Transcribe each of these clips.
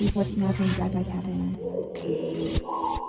She was nothing but a cat.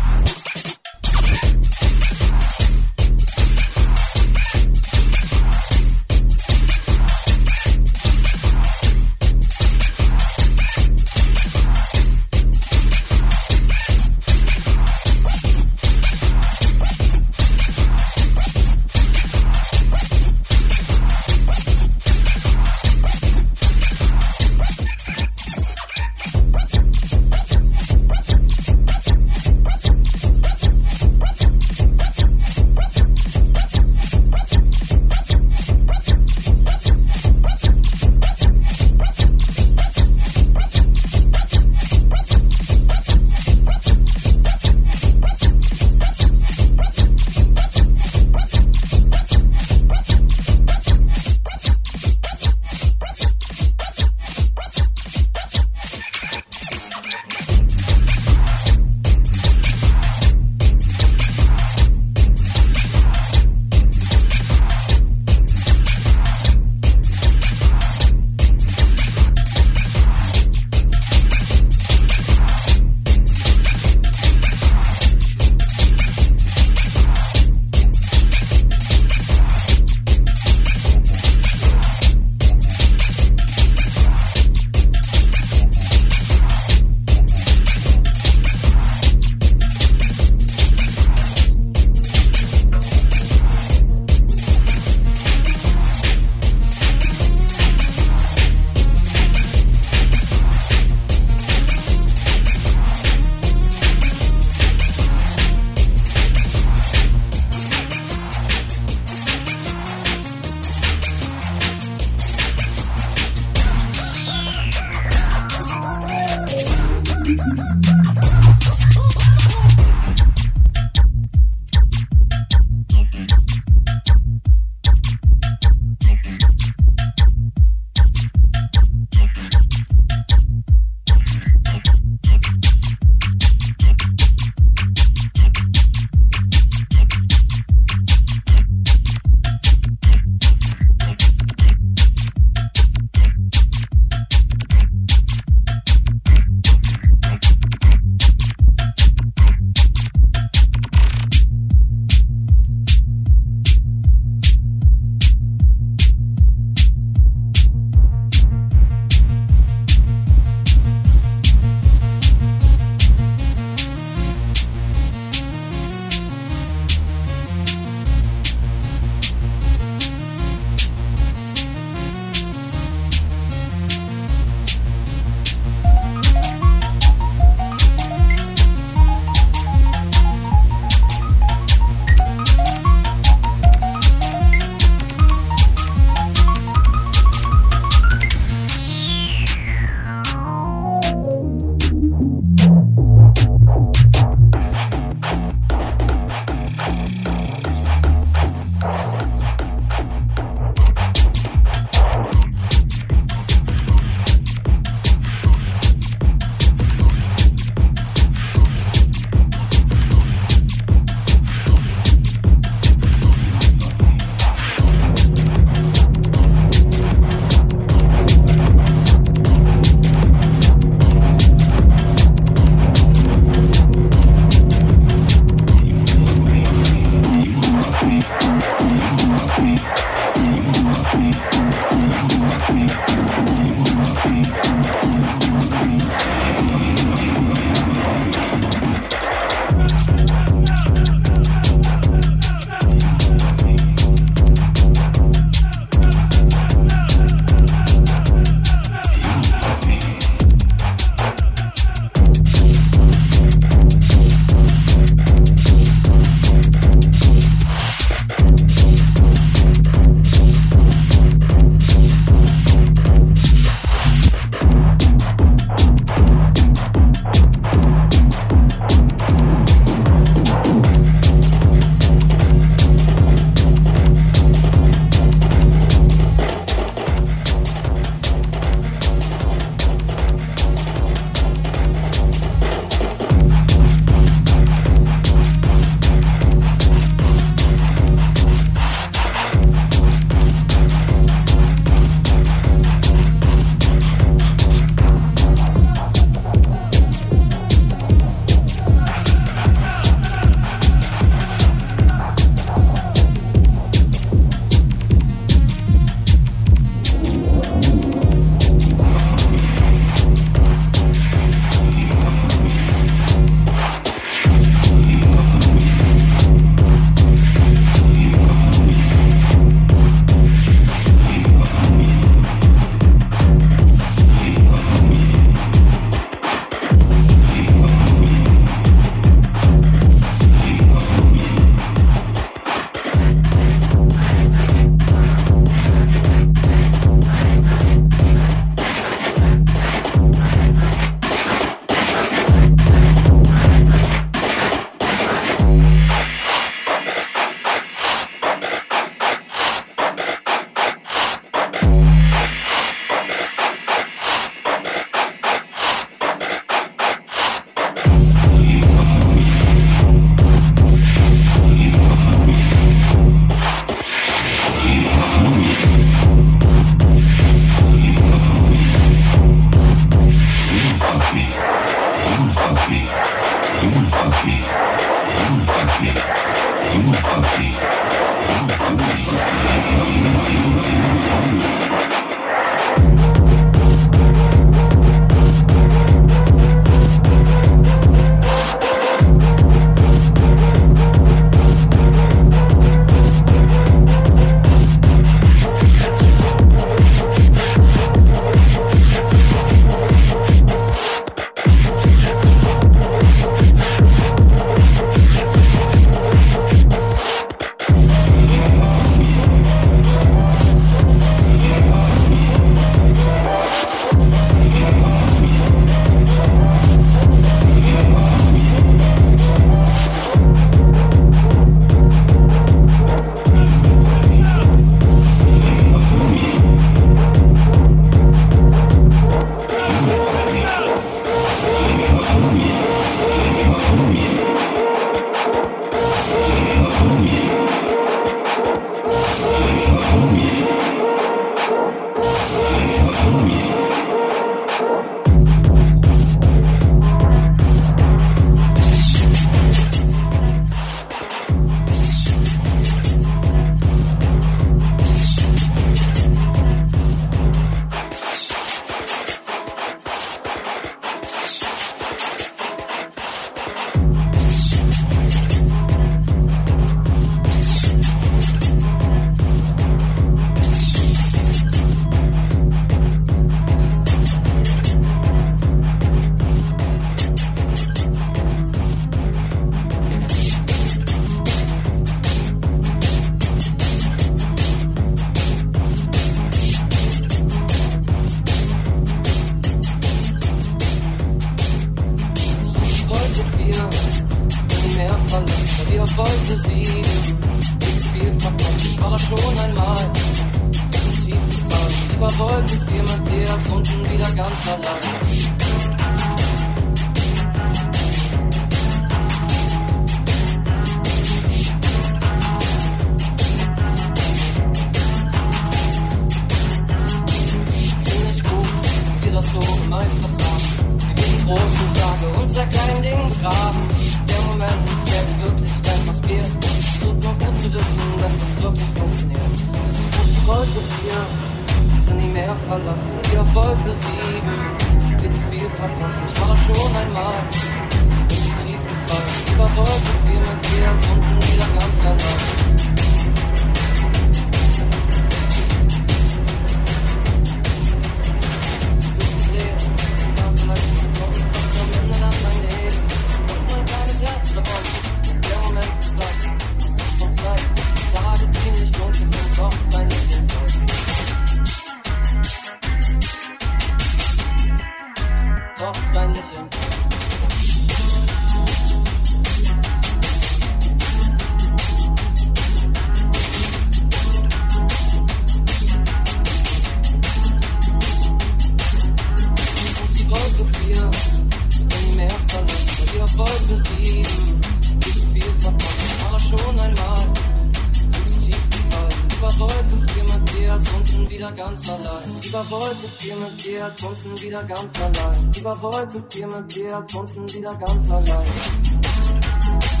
Wieder ganz allein. Über Wolken, vier mit dir, unten wieder ganz allein.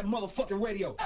that motherfucking radio.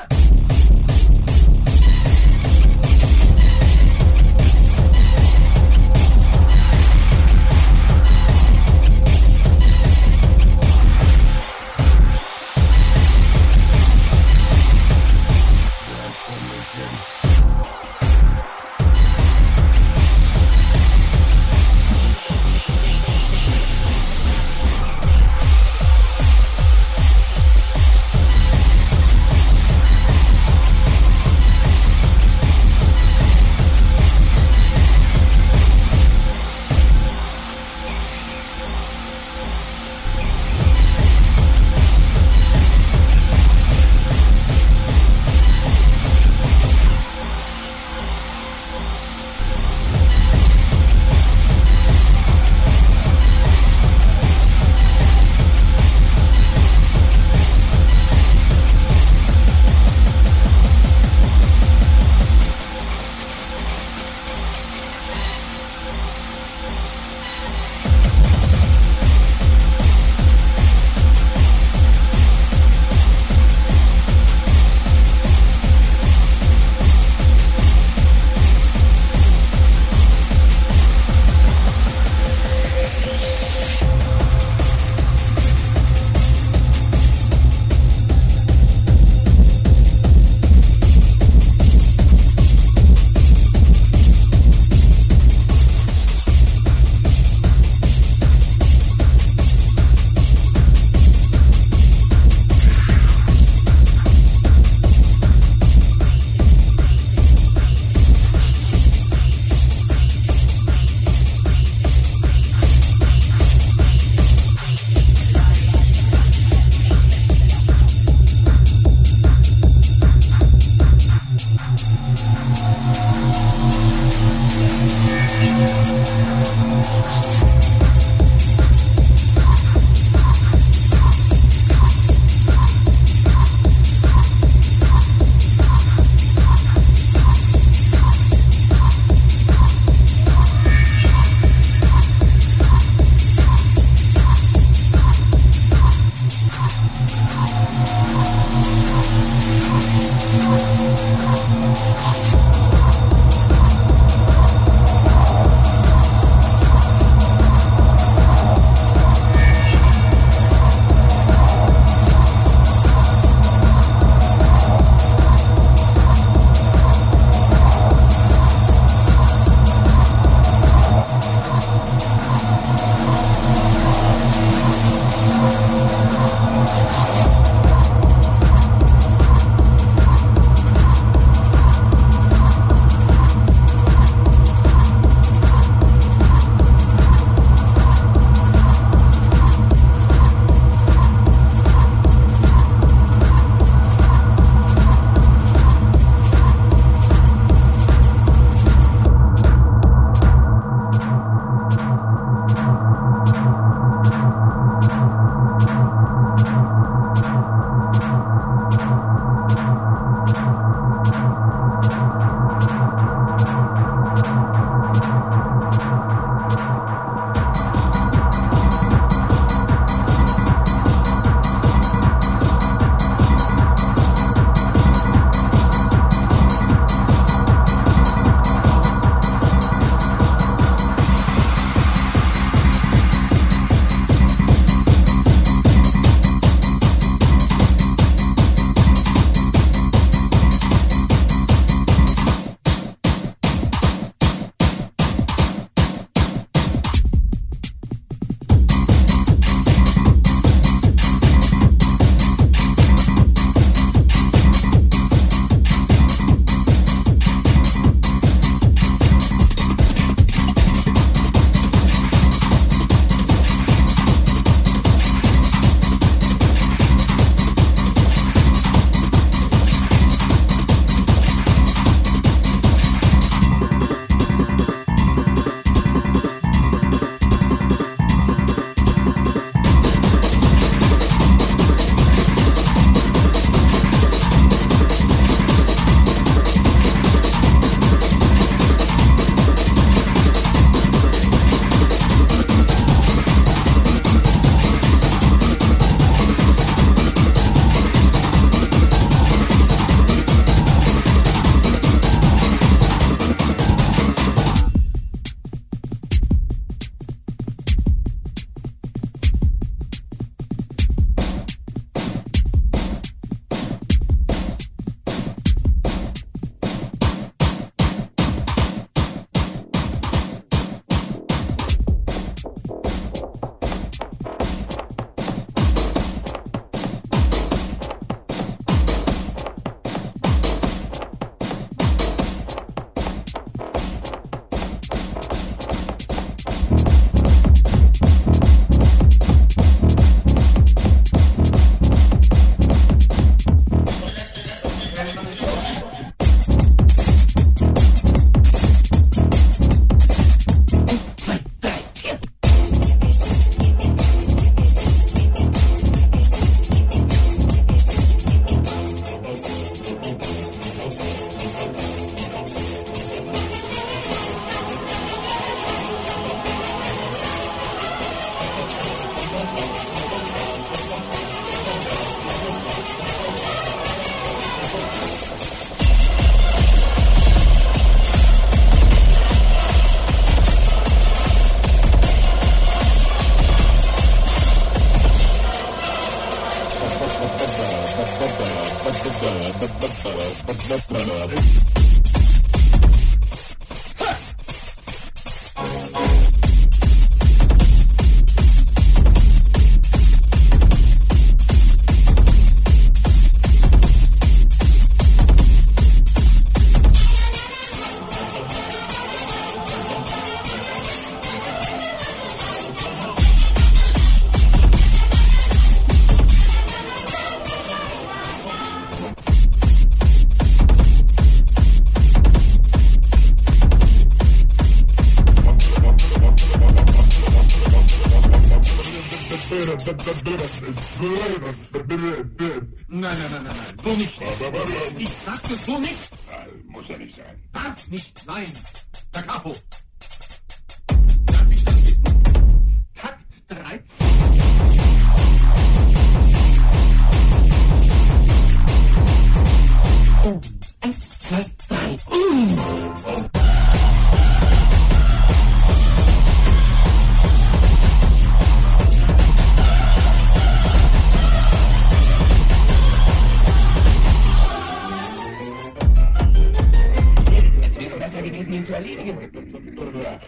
línea que me permite torturar.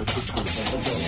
不出，不出，不出，不出。